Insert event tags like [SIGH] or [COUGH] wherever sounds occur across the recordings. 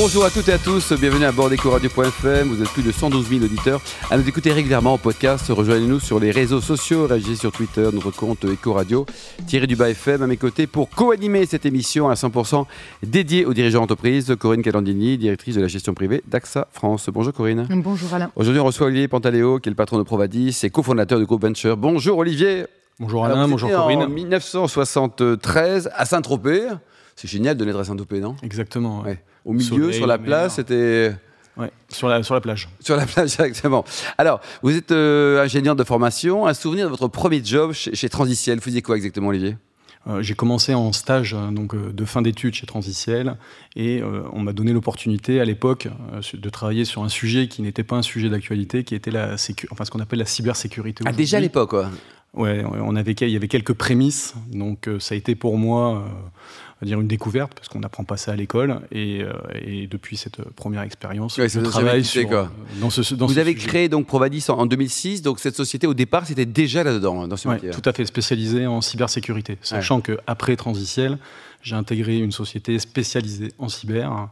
Bonjour à toutes et à tous, bienvenue à bord d'Ecoradio.fm. Vous êtes plus de 112 000 auditeurs à nous écouter régulièrement en podcast. Rejoignez-nous sur les réseaux sociaux, réagissez sur Twitter, notre compte Ecoradio, Thierry Dubas FM à mes côtés pour co-animer cette émission à 100% dédiée aux dirigeants d'entreprise. Corinne Calandini, directrice de la gestion privée d'AXA France. Bonjour Corinne. Bonjour Alain. Aujourd'hui, on reçoit Olivier Pantaléo, qui est le patron de Provadis et cofondateur du groupe Venture. Bonjour Olivier. Bonjour Alain, bonjour Corinne. En 1973 à Saint-Tropez. C'est génial de naître à Saint-Tropez, non? Exactement. Ouais. Au milieu, sur la place, c'était. Ouais, sur la, sur la plage. Sur la plage, [LAUGHS] exactement. Alors, vous êtes euh, ingénieur de formation. Un souvenir de votre premier job chez, chez Transiciel? Vous faisiez quoi exactement, Olivier? Euh, j'ai commencé en stage donc, euh, de fin d'études chez Transiciel et euh, on m'a donné l'opportunité à l'époque euh, de travailler sur un sujet qui n'était pas un sujet d'actualité, qui était la sécu enfin, ce qu'on appelle la cybersécurité. Ah, déjà à l'époque, quoi. Ouais, on avait, il y avait quelques prémices, donc euh, ça a été pour moi euh, dire une découverte parce qu'on n'apprend pas ça à l'école et, euh, et depuis cette première expérience, Ouais, je vous a travaille jamais quitté, sur, quoi. dans ce, dans Vous ce avez sujet. créé donc Provadis en, en 2006. Donc, cette société, au départ, c'était déjà là-dedans, dans ce Ouais, métier. tout à fait spécialisé en cybersécurité. Sachant que après Transiciel, j'ai intégré une société spécialisée en cyber hein,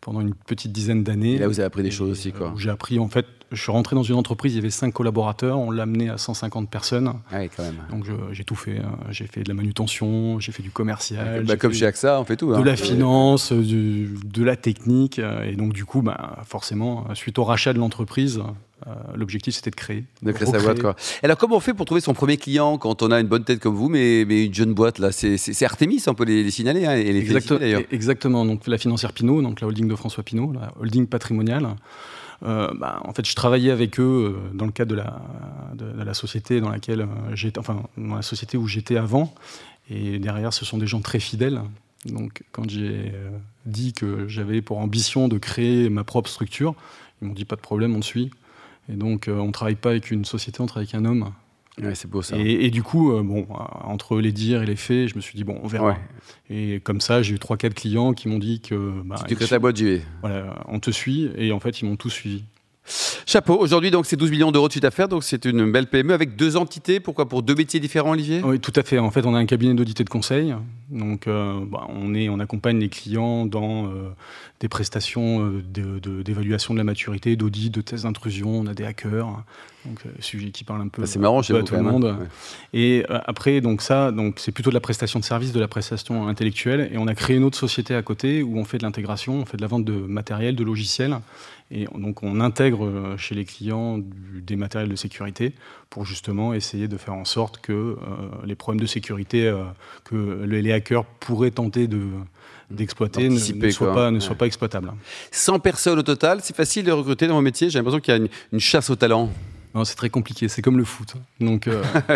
pendant une petite dizaine d'années. Et là, vous avez appris des choses aussi, quoi. J'ai appris, en fait, je suis rentré dans une entreprise, il y avait cinq collaborateurs, on l'a amené à 150 personnes. Ah oui, quand même. Donc j'ai tout fait. hein. J'ai fait de la manutention, j'ai fait du commercial, Bah, comme chez AXA, on fait tout. de hein. la finance, du- de la technique. euh, Et donc, du coup, bah, forcément, suite au rachat de l'entreprise, euh, l'objectif c'était de créer. De créer sa boîte, quoi. Alors, comment on fait pour trouver son premier client quand on a une bonne tête comme vous, mais, mais une jeune boîte, là? C'est Artemis, on peut les, les signaler, hein, et les d'ailleurs. exactement. Donc la financière Pinot, donc la holding de François Pinot, la holding patrimoniale. Euh, bah, en fait, je travaillais avec eux euh, dans le cadre de la, de, la société dans laquelle euh, j'étais, enfin dans la société où j'étais avant. Et derrière, ce sont des gens très fidèles. Donc, quand j'ai dit que j'avais pour ambition de créer ma propre structure, ils m'ont dit pas de problème, on te suit. Et donc, on travaille pas avec une société, on travaille avec un homme. Ouais, c'est beau, ça. Et, et du coup, euh, bon, euh, entre les dires et les faits, je me suis dit, bon, on verra. Ouais. Et comme ça, j'ai eu 3-4 clients qui m'ont dit que. Bah, tu su- ta boîte, j'y vais. voilà, on te suit, et en fait, ils m'ont tous suivi. Chapeau, aujourd'hui, donc, c'est 12 millions d'euros de chiffre d'affaires, donc c'est une belle PME avec deux entités. Pourquoi? Pour deux métiers différents, Olivier? Oui, tout à fait. En fait, on a un cabinet d'audit et de conseil. Donc, euh, bah, on, est, on accompagne les clients dans euh, des prestations euh, de- de- d'évaluation de, la maturité, d'audit, de tests d'intrusion. On a des hackers. Donc, sujet qui parle un peu, Bah, c'est marrant chez vous, tout le monde. hein. Ouais. Et après, donc ça, donc c'est plutôt de la prestation de service, de la prestation intellectuelle. Et on a créé une autre société à côté où on fait de l'intégration, on fait de la vente de matériel, de logiciels. Et on- donc on intègre euh, chez les clients du- des matériels de sécurité pour justement essayer de faire en sorte que euh, les problèmes de sécurité euh, que les hackers pourraient tenter de d'exploiter ne, ne soient pas, ne Ouais. soient pas exploitables. 100 personnes au total, c'est facile de recruter dans vos métiers. J'ai l'impression qu'il y a une, une chasse au talent. Non, c'est très compliqué, c'est comme le foot. Donc, euh, [LAUGHS]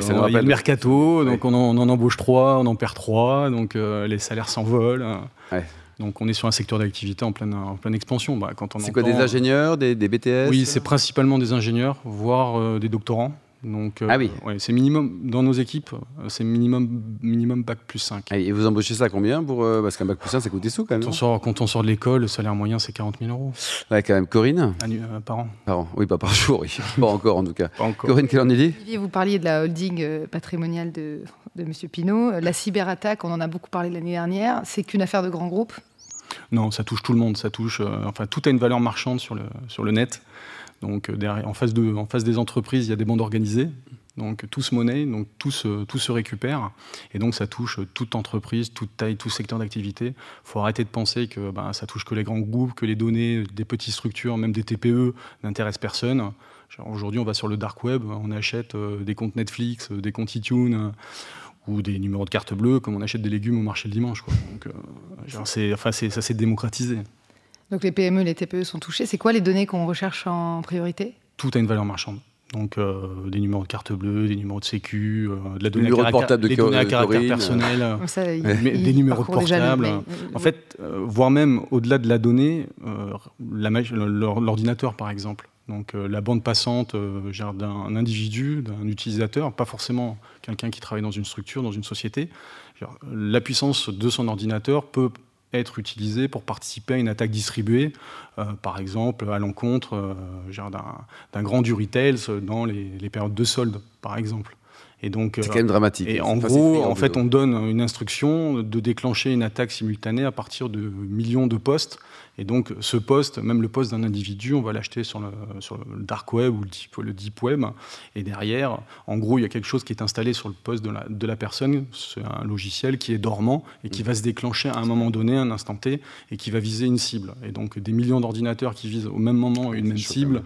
ça on- il y a le mercato, donc on, en, on en embauche trois, on en perd trois, donc euh, les salaires s'envolent. Ouais. Donc on est sur un secteur d'activité en pleine, en pleine expansion. Bah, quand on C'est quoi, des ingénieurs, des, des BTS Oui, c'est principalement des ingénieurs, voire euh, des doctorants. Donc, euh, Ah oui. ouais, c'est minimum dans nos équipes, euh, c'est minimum minimum bac plus 5. Et vous embauchez ça à combien pour, euh, Parce qu'un bac plus 1, ça coûte des sous quand même. Quand on, sort, quand on sort de l'école, le salaire moyen c'est 40 000 euros Ouais, quand même. Corinne annu- euh, par an. Par an. Oui, pas par jour, oui. [LAUGHS] pas encore en tout cas. Pas encore. Corinne, quelle en est vous parliez de la holding patrimoniale de, de M. Pinault. La cyberattaque, on en a beaucoup parlé l'année dernière. C'est qu'une affaire de grands groupes. Non, ça touche tout le monde. Ça touche, euh, enfin, tout a une valeur marchande sur le, sur le net. Donc, euh, en, face des entreprises, il y a des bandes organisées. Donc, tout se monnaie, donc tout se, récupère. Et donc, ça touche toute entreprise, toute taille, tout secteur d'activité. Il faut arrêter de penser que ben, ça touche que les grands groupes, que les données des petites structures, même des TPE, n'intéressent personne. Aujourd'hui, on va sur le dark web, on achète euh, des comptes Netflix, euh, des comptes iTunes. euh, ou des numéros de carte bleue, comme on achète des légumes au marché le dimanche. Euh, enfin, ça s'est démocratisé. Donc les PME, les TPE sont touchés. C'est quoi les données qu'on recherche en priorité? Tout a une valeur marchande. Donc euh, des numéros de carte bleue, des numéros de sécu, euh, de la donnée à caractère, portable de des données à Co- caractère personnel. euh, ça, Mais des numéros de parcourent déjà les portable. mails. En fait, euh, voire même au-delà de la donnée, euh, l'ordinateur par exemple. Donc euh, la bande passante euh, d'un individu, d'un utilisateur, pas forcément quelqu'un qui travaille dans une structure, dans une société. La puissance de son ordinateur peut être utilisés pour participer à une attaque distribuée, euh, par exemple à l'encontre euh, d'un grand du retail dans les, les, périodes de solde, par exemple. Et donc, c'est quand même dramatique. Et en gros, en fait, on donne une instruction de déclencher une attaque simultanée à partir de millions de postes et donc, ce poste, même le poste d'un individu, on va l'acheter sur le, sur le, dark web ou le deep, le deep, web. Et derrière, en gros, il y a quelque chose qui est installé sur le poste de la, de la personne. C'est un logiciel qui est dormant et qui va se déclencher à un moment donné, un instant T, et qui va viser une cible. Et donc, des millions d'ordinateurs qui visent au même moment une même cible.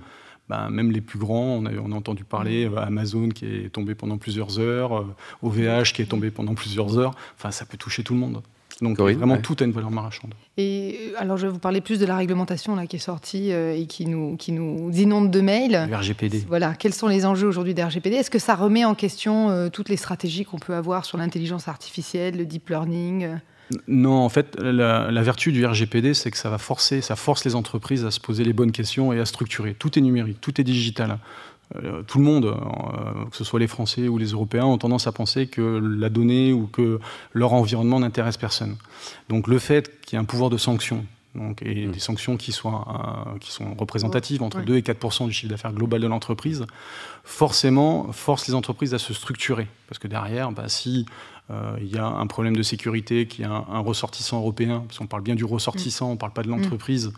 Ben, même les plus grands, on a, on a entendu parler euh, Amazon qui est tombé pendant plusieurs heures, OVH euh, qui est tombé pendant plusieurs heures. Enfin, ça peut toucher tout le monde. Donc vraiment, tout a une valeur marchande. Et euh, alors, je vais vous parler plus de la réglementation là, qui est sortie euh, et qui nous, qui nous inonde de mails. Le RGPD. Voilà, quels sont les enjeux aujourd'hui des RGPD Est-ce que ça remet en question euh, toutes les stratégies qu'on peut avoir sur l'intelligence artificielle, le deep learning non, en fait, la, vertu du RGPD, c'est que ça va forcer, ça force les entreprises à se poser les bonnes questions et à structurer. Tout est numérique, tout est digital. Euh, tout le monde, euh, que ce soit les Français ou les Européens, ont tendance à penser que la donnée ou que leur environnement n'intéresse personne. Donc le fait qu'il y ait un pouvoir de sanction, donc, et mmh. des sanctions qui, soient, euh, qui sont représentatives, entre 2 et 4% du chiffre d'affaires global de l'entreprise, forcément force les entreprises à se structurer. Parce que derrière, bah, si il y a un problème de sécurité, qu'il y a un, ressortissant européen, parce qu'on parle bien du ressortissant, on ne parle pas de mmh. l'entreprise,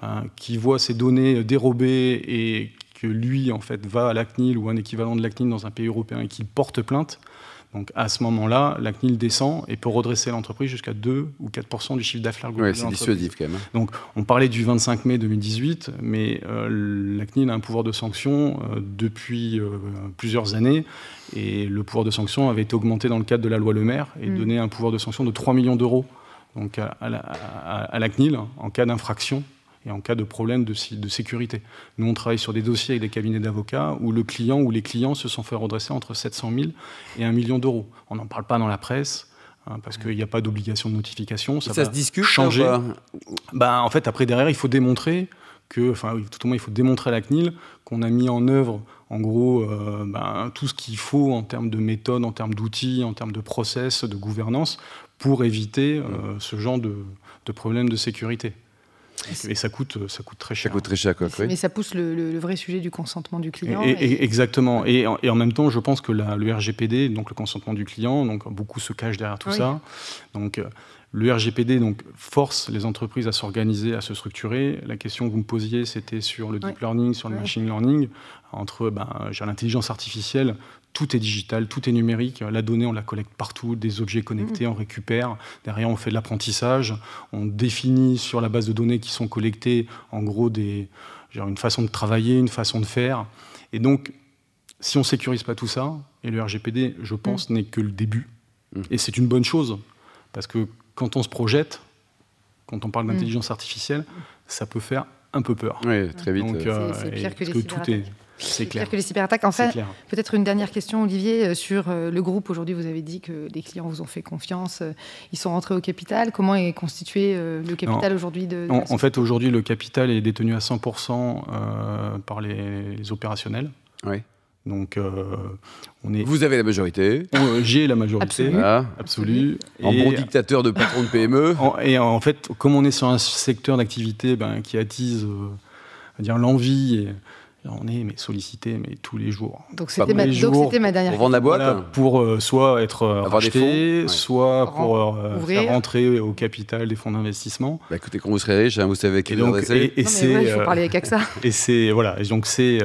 bah, qui voit ses données dérobées et que lui, en fait, va à la CNIL ou un équivalent de la CNIL dans un pays européen et qu'il porte plainte, donc à ce moment-là, la CNIL descend et peut redresser l'entreprise jusqu'à 2 ou 4% du chiffre d'affaires global. Oui, c'est dissuasif quand même. Hein. Donc on parlait du 25 mai 2018, mais euh, la CNIL a un pouvoir de sanction euh, depuis euh, plusieurs années et le pouvoir de sanction avait été augmenté dans le cadre de la loi Le Maire et mm. donné un pouvoir de sanction de 3 millions d'euros donc à, à, la, CNIL en cas d'infraction et en cas de problème de, de, sécurité. Nous, on travaille sur des dossiers avec des cabinets d'avocats où le client ou les clients se sont fait redresser entre 700 000 et 1 million d'euros. On n'en parle pas dans la presse. Hein, parce qu'il n'y a pas d'obligation de notification. Ça, se discute changer. Bah, en fait, après, derrière, il faut démontrer que, enfin, tout au moins, il faut démontrer à la CNIL qu'on a mis en œuvre, en gros, euh, ben, tout ce qu'il faut en termes de méthode, en termes d'outils, en termes de process, de gouvernance, pour éviter euh, ce genre de, de problèmes de sécurité. Et ça coûte, ça coûte très cher. Ça coûte très cher, quoi. Mais ça pousse le, vrai sujet du consentement du client. Et, Exactement. Et, en même temps, je pense que la, le RGPD, donc le consentement du client, donc beaucoup se cachent derrière tout ça. Donc euh, le RGPD donc, force les entreprises à s'organiser, à se structurer. La question que vous me posiez, c'était sur le deep learning, sur le machine learning. Entre ben, l'intelligence artificielle, tout est digital, tout est numérique. La donnée, on la collecte partout, des objets connectés, mmh. on récupère. Derrière, on fait de l'apprentissage. On définit sur la base de données qui sont collectées, en gros, des, une façon de travailler, une façon de faire. Et donc, si on ne sécurise pas tout ça, et le RGPD, je pense, mmh. n'est que le début. Mmh. Et c'est une bonne chose, parce que quand on se projette, quand on parle mm. d'intelligence artificielle, ça peut faire un peu peur. Oui, très vite. c'est euh, pire que les tout est c'est clair. que les cyberattaques. En fait, peut-être une dernière question, Olivier, euh, sur euh, le groupe. Aujourd'hui, vous avez dit que les clients vous ont fait confiance. Ils sont rentrés au capital. Comment est constitué le capital aujourd'hui de, en, fait, aujourd'hui, le capital est détenu à 100% par les, les opérationnels. Oui. Donc, euh, on est. Vous avez la majorité. J'ai la majorité. Absolue. En bon dictateur de patron de PME. [LAUGHS] et en fait, comme on est sur un secteur d'activité ben, qui attise euh, dire l'envie on est mais, sollicité mais tous les jours. Donc c'était ma, ma, dernière Pour vendre la boîte Pour euh, soit être euh, racheté, soit pour euh, faire rentrer au capital des fonds d'investissement. Bah écoutez, quand vous serez riche, hein, vous savez qui et donc, et, et c'est, ouais, il faut parler avec ça. [LAUGHS] Et c'est voilà, et donc c'est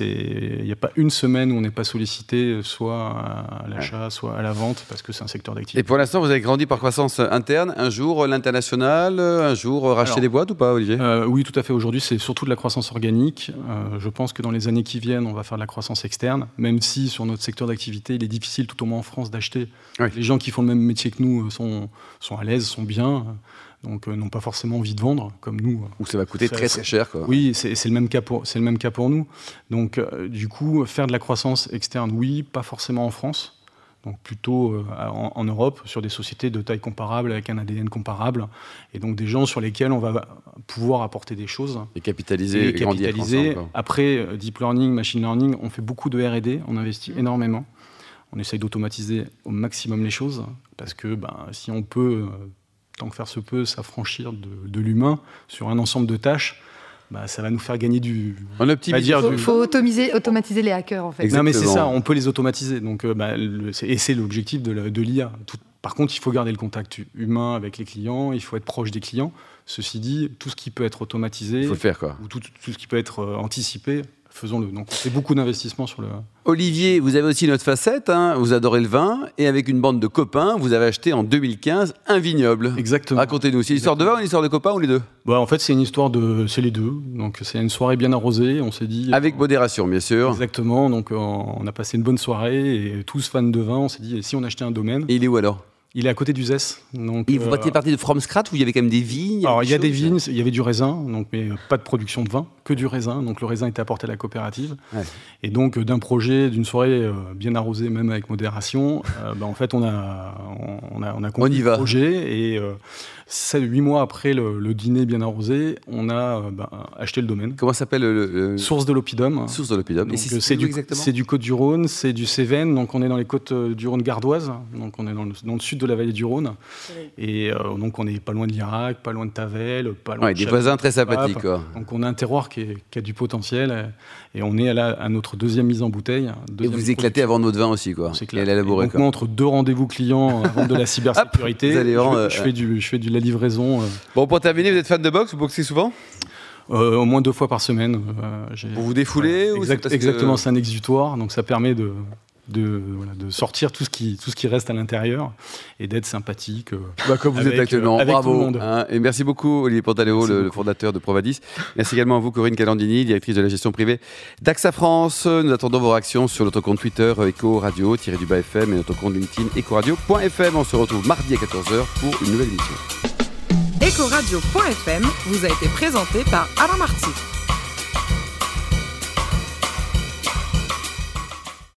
il n'y a pas une semaine où on n'est pas sollicité, soit à l'achat, soit à la vente, parce que c'est un secteur d'activité. Et pour l'instant, vous avez grandi par croissance interne. Un jour l'international, un jour racheter des boîtes ou pas, Olivier? Oui, tout à fait. Aujourd'hui, c'est surtout de la croissance organique je pense que dans les années qui viennent, on va faire de la croissance externe, même si sur notre secteur d'activité, il est difficile, tout au moins en France, d'acheter. Les gens qui font le même métier que nous euh, sont, sont à l'aise, sont bien, donc euh, n'ont pas forcément envie de vendre, comme nous. Ou ça va coûter très très cher. Quoi. Oui, c'est le, même cas pour, le même cas pour nous. Donc euh, du coup, faire de la croissance externe, oui, pas forcément en France donc plutôt euh, en, Europe, sur des sociétés de taille comparable, avec un ADN comparable, et donc des gens sur lesquels on va pouvoir apporter des choses. Et capitaliser. Et, capitaliser. Après, euh, deep learning, machine learning, on fait beaucoup de RD, on investit mmh. énormément. On essaye d'automatiser au maximum les choses, parce que ben, si on peut euh, tant que faire se peut, s'affranchir de, l'humain sur un ensemble de tâches, bah, ça va nous faire gagner du. On optimise. Il faut, automatiser, automatiser les hackers en fait. Non mais c'est ça, on peut les automatiser. Donc, bah, et c'est l'objectif de l'IA. Par contre, il faut garder le contact humain avec les clients, il faut être proche des clients. Ceci dit, tout ce qui peut être automatisé, faut faire quoi. ou tout, tout, ce qui peut être anticipé, faisons-le. Donc, c'est beaucoup d'investissement sur le. Olivier, vous avez aussi une autre facette. Hein. vous adorez le vin et avec une bande de copains, vous avez acheté en 2015 un vignoble. Exactement. Racontez-nous. C'est une histoire de vin ou une histoire de copains ou les deux? Bah, en fait, c'est une histoire de, c'est les deux. Donc, c'est une soirée bien arrosée. On s'est dit. Avec modération, bien sûr. Exactement. Donc, on a passé une bonne soirée et tous fans de vin, on s'est dit, et si on achetait un domaine? Et il est où alors? Il est à côté d'Uzès. Donc, et vous euh, partie de from scratch où il y avait quand même des vignes Alors, il y a des vignes, il y avait du raisin, donc, mais pas de production de vin, que du raisin. Donc, le raisin était apporté à la coopérative. Et donc, d'un projet, d'une soirée euh, bien arrosée, même avec modération, euh, bah, en fait, on a, on a, on a compris le projet. Et huit mois après le, dîner bien arrosé, on a bah, acheté le domaine. Comment s'appelle le, Source de l'Opidum. Source de l'Opidum. C'est du, du Côte-du-Rhône, c'est du Cévennes, donc on est dans les côtes du Rhône gardoise, donc on est dans le, dans le sud de la vallée du Rhône. Et euh, donc on n'est pas loin de l'Irak, pas loin de Tavel, pas loin ouais, des voisins très sympathiques. Quoi. Donc on a un terroir qui, a du potentiel et on est à, à, notre deuxième mise en bouteille. Et vous éclatez avant notre vin aussi, quoi. C'est clair. donc moi, entre deux rendez-vous clients, avant de la [LAUGHS] cybersécurité, je, fais du, je fais de la livraison. Euh. Bon, pour terminer, vous êtes fan de boxe Vous boxez souvent? Euh, au moins deux fois par semaine. vous vous défoulez Exactement, c'est un exutoire, donc ça permet de, de, de, sortir tout ce, qui, tout ce qui reste à l'intérieur et d'être sympathique. Euh, bah, comme vous êtes actuellement. Avec Bravo. Tout le monde. Hein. et merci beaucoup, Olivier Pantaleo, le, fondateur de Provadis. Merci également à vous, Corinne Calandini, directrice de la gestion privée d'AXA France. Nous attendons vos réactions sur notre compte Twitter Eco Radio, tiré du bas FM, et notre compte LinkedIn ecoradio.fm. On se retrouve mardi à 14h pour une nouvelle émission. Ecoradio.fm vous a été présenté par Alain Marty.